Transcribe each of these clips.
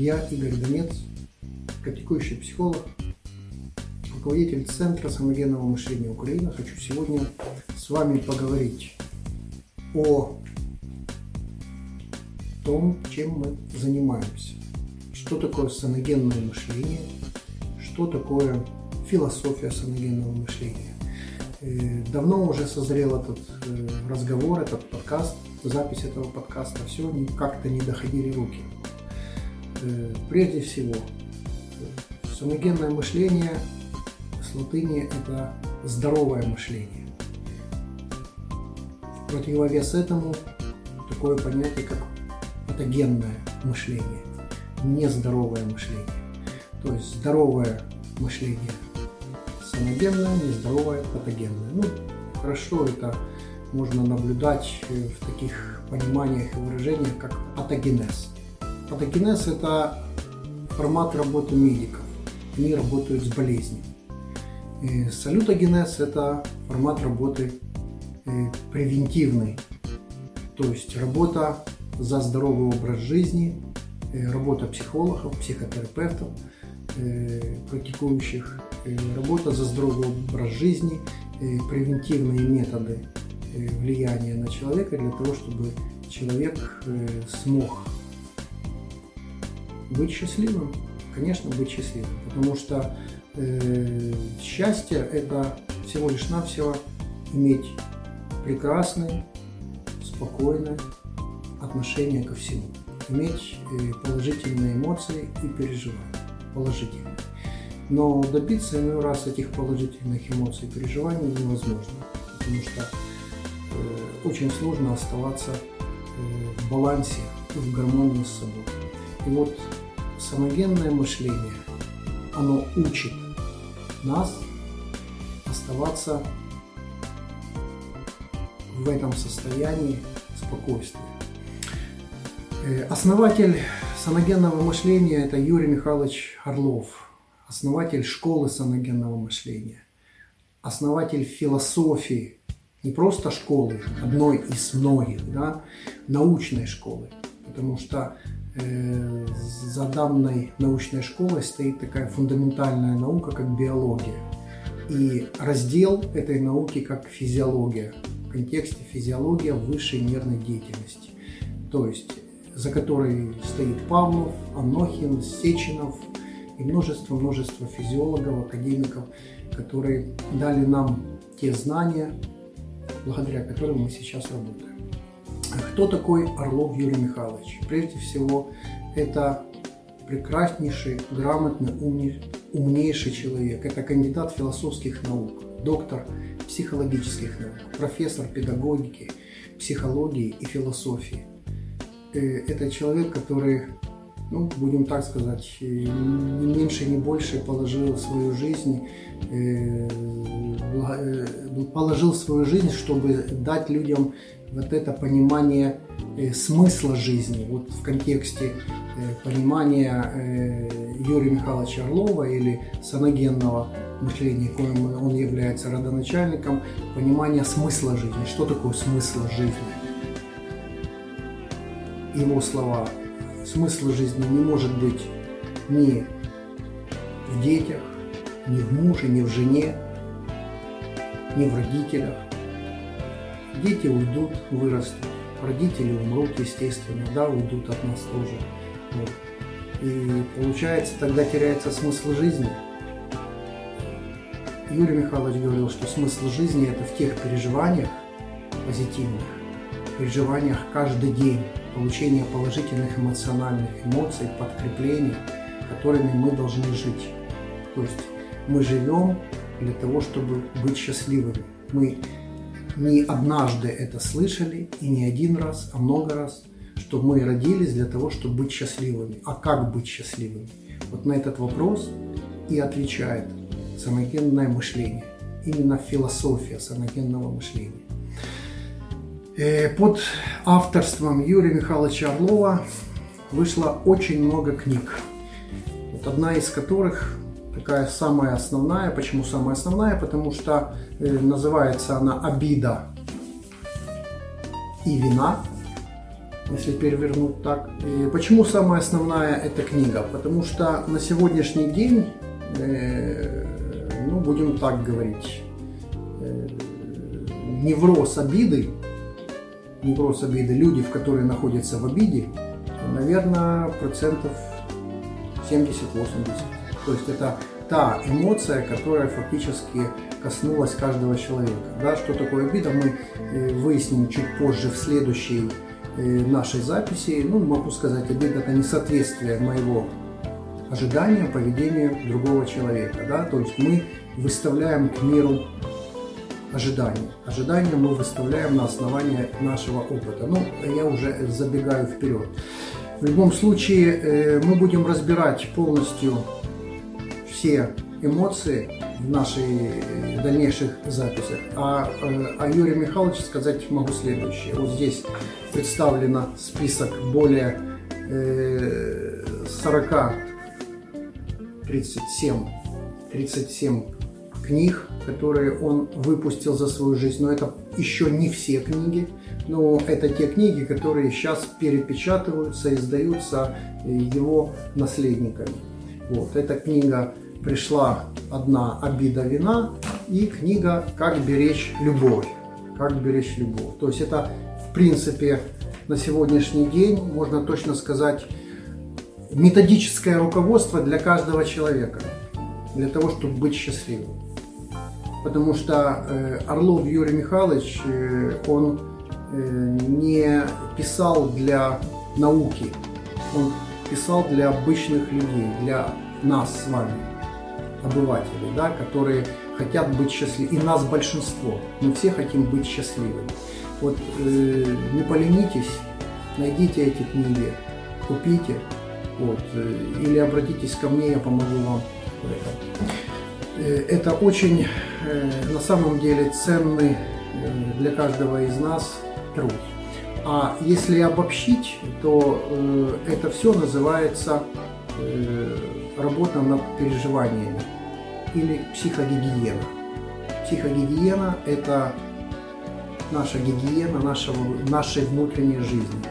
Я Игорь Донец, практикующий психолог, руководитель Центра самогенного мышления Украины. Хочу сегодня с вами поговорить о том, чем мы занимаемся. Что такое саногенное мышление, что такое философия саногенного мышления. Э, давно уже созрел этот э, разговор, этот подкаст, запись этого подкаста. Все как-то не доходили руки. Э, прежде всего, самогенное мышление с латыни – это здоровое мышление. В противовес этому такое понятие, как патогенное мышление, нездоровое мышление. То есть здоровое мышление саногенное, нездоровое патогенное. Ну, хорошо это можно наблюдать в таких пониманиях и выражениях, как патогенез. Патогенез – это формат работы медиков. Они работают с болезнью. И салютогенез – это формат работы э, превентивный, то есть работа за здоровый образ жизни, э, работа психологов, психотерапевтов, э, практикующих, работа за здоровый образ жизни, превентивные методы влияния на человека для того, чтобы человек смог быть счастливым, конечно, быть счастливым, потому что э, счастье это всего лишь навсего иметь прекрасное, спокойное отношение ко всему, иметь э, положительные эмоции и переживания, положительные. Но добиться иной раз этих положительных эмоций и переживаний невозможно, потому что э, очень сложно оставаться э, в балансе и в гармонии с собой. И вот самогенное мышление, оно учит нас оставаться в этом состоянии спокойствия. Э, основатель саногенного мышления – это Юрий Михайлович Орлов, основатель школы саногенного мышления, основатель философии, не просто школы, одной из многих, да, научной школы, потому что Э, за данной научной школой стоит такая фундаментальная наука, как биология. И раздел этой науки как физиология, в контексте физиология высшей нервной деятельности. То есть за которой стоит Павлов, Анохин, Сеченов и множество-множество физиологов, академиков, которые дали нам те знания, благодаря которым мы сейчас работаем. Кто такой Орлов Юрий Михайлович? Прежде всего, это прекраснейший, грамотный, умнейший человек. Это кандидат философских наук, доктор психологических наук, профессор педагогики, психологии и философии. Э, это человек, который, ну, будем так сказать, ни меньше, ни больше положил свою жизнь, э, э, положил свою жизнь, чтобы дать людям вот это понимание э, смысла жизни, вот в контексте э, понимания э, Юрия Михайловича Орлова или саногенного мышления, коим он является родоначальником, понимание смысла жизни. Что такое смысл жизни? Его слова. Смысл жизни не может быть ни в детях, ни в муже, ни в жене, ни в родителях, Дети уйдут, вырастут, родители умрут, естественно, да, уйдут от нас тоже. Вот. И получается, тогда теряется смысл жизни. Юрий Михайлович говорил, что смысл жизни – это в тех переживаниях позитивных, переживаниях каждый день, получения положительных эмоциональных эмоций, подкреплений, которыми мы должны жить. То есть мы живем для того, чтобы быть счастливыми. Мы не однажды это слышали, и не один раз, а много раз, что мы родились для того, чтобы быть счастливыми. А как быть счастливыми? Вот на этот вопрос и отвечает саногенное мышление. Именно философия саногенного мышления. Э, под авторством Юрия Михайловича Орлова вышло очень много книг. Вот одна из которых такая самая основная. Почему самая основная? Потому что э, называется она «Обида и вина». если перевернуть так. И почему самая основная эта книга? Потому что на сегодняшний день, э, ну, будем так говорить, э, невроз обиды, невроз обиды, люди, в которые находятся в обиде, наверное, процентов 70-80. То есть это та эмоция, которая фактически коснулась каждого человека. Да, что такое обида, мы э, выясним чуть позже в следующей э, нашей записи. Ну, могу сказать, обида это несоответствие моего ожидания, поведению другого человека. Да? То есть мы выставляем к миру ожидания. Ожидания мы выставляем на основании нашего опыта. Ну, я уже забегаю вперед. В любом случае, э, мы будем разбирать полностью все эмоции в наших э, дальнейших записях. А э, о Юрии Михайловиче сказать могу следующее. Вот здесь представлено список более 40, 37, 37 книг, которые он выпустил за свою жизнь. Но это еще не все книги. Но это те книги, которые сейчас перепечатываются, издаются его наследниками. Вот. Эта книга пришла одна «Обида вина» и книга «Как беречь любовь». Как беречь любовь. То есть это, в принципе, на сегодняшний день, можно точно сказать, методическое руководство для каждого человека, для того, чтобы быть счастливым. Потому что э, Орлов Юрий Михайлович, э, он э, не писал для науки, он писал для обычных людей, для нас с вами обывателей, да, которые хотят быть счастливыми. И нас большинство. Мы все хотим быть счастливыми. Вот э, не поленитесь, найдите эти книги, купите, вот, э, или обратитесь ко мне, я помогу вам в этом. Э, это очень, э, на самом деле, ценный э, для каждого из нас труд. А если обобщить, то э, это все называется э, работа над переживаниями или психогигиена. Психогигиена – это наша гигиена нашего, нашей внутренней жизни.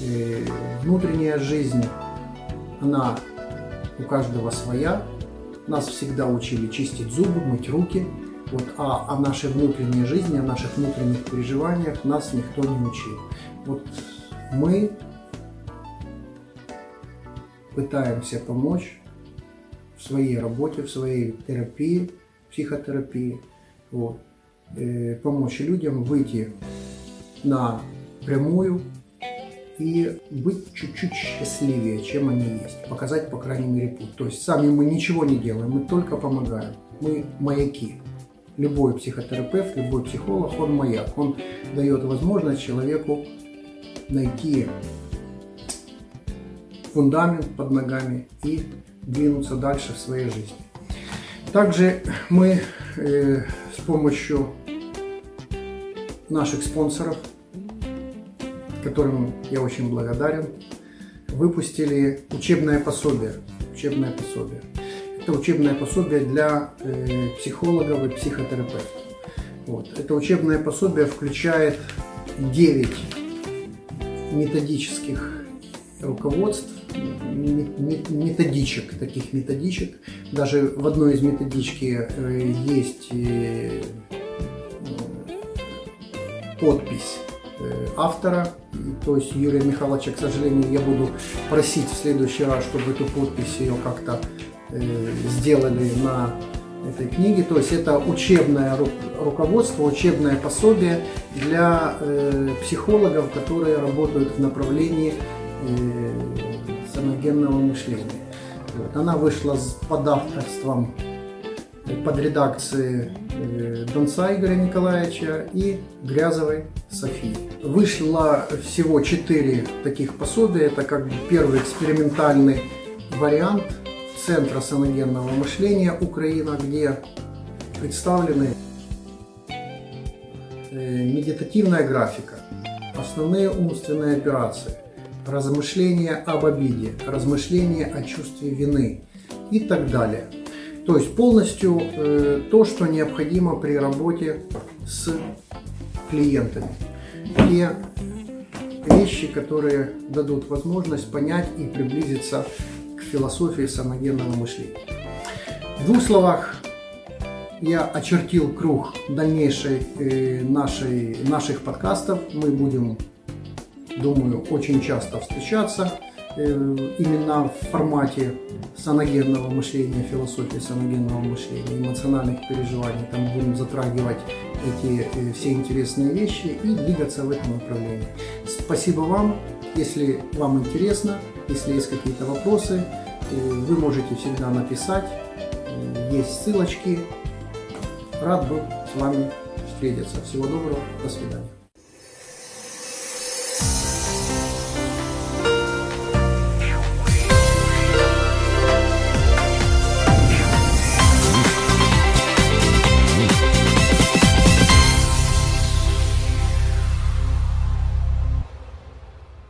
И внутренняя жизнь, она у каждого своя. Нас всегда учили чистить зубы, мыть руки. Вот, а о нашей внутренней жизни, о наших внутренних переживаниях нас никто не учил. Вот мы пытаемся помочь в своей работе, в своей терапии, психотерапии, вот, э, помочь людям выйти на прямую и быть чуть-чуть счастливее, чем они есть. Показать, по крайней мере, путь. То есть сами мы ничего не делаем, мы только помогаем. Мы маяки. Любой психотерапевт, любой психолог, он маяк. Он дает возможность человеку найти фундамент под ногами и двинуться дальше в своей жизни. Также мы э, с помощью наших спонсоров, которым я очень благодарен, выпустили учебное пособие. Учебное пособие. Это учебное пособие для э, психологов и психотерапевтов. Вот. Это учебное пособие включает 9 методических руководств методичек, таких методичек. Даже в одной из методички э, есть э, подпись э, автора, то есть Юрия Михайловича, к сожалению, я буду просить в следующий раз, чтобы эту подпись ее как-то сделали на этой книге. То есть это учебное руководство, учебное пособие для психологов, которые работают в направлении саногенного мышления. Вот. Она вышла под авторством, под редакцией э, Донца Игоря Николаевича и Грязовой Софии. Вышло всего четыре таких пособия. Это как бы первый экспериментальный вариант Центра саногенного мышления Украина, где представлены э, медитативная графика, основные умственные операции, размышления об обиде, размышления о чувстве вины и так далее. То есть полностью э, то, что необходимо при работе с клиентами. Те вещи, которые дадут возможность понять и приблизиться к философии саногенного мышления. В двух словах я очертил круг дальнейшей э, нашей, наших подкастов. Мы будем, думаю, очень часто встречаться э, именно в формате саногенного мышления, философии саногенного мышления, эмоциональных переживаний. Там будем затрагивать эти э, все интересные вещи и двигаться в этом направлении. Спасибо вам. Если вам интересно, если есть какие-то вопросы, вы можете всегда написать. Есть ссылочки Рад был с вами встретиться. Всего доброго. До свидания.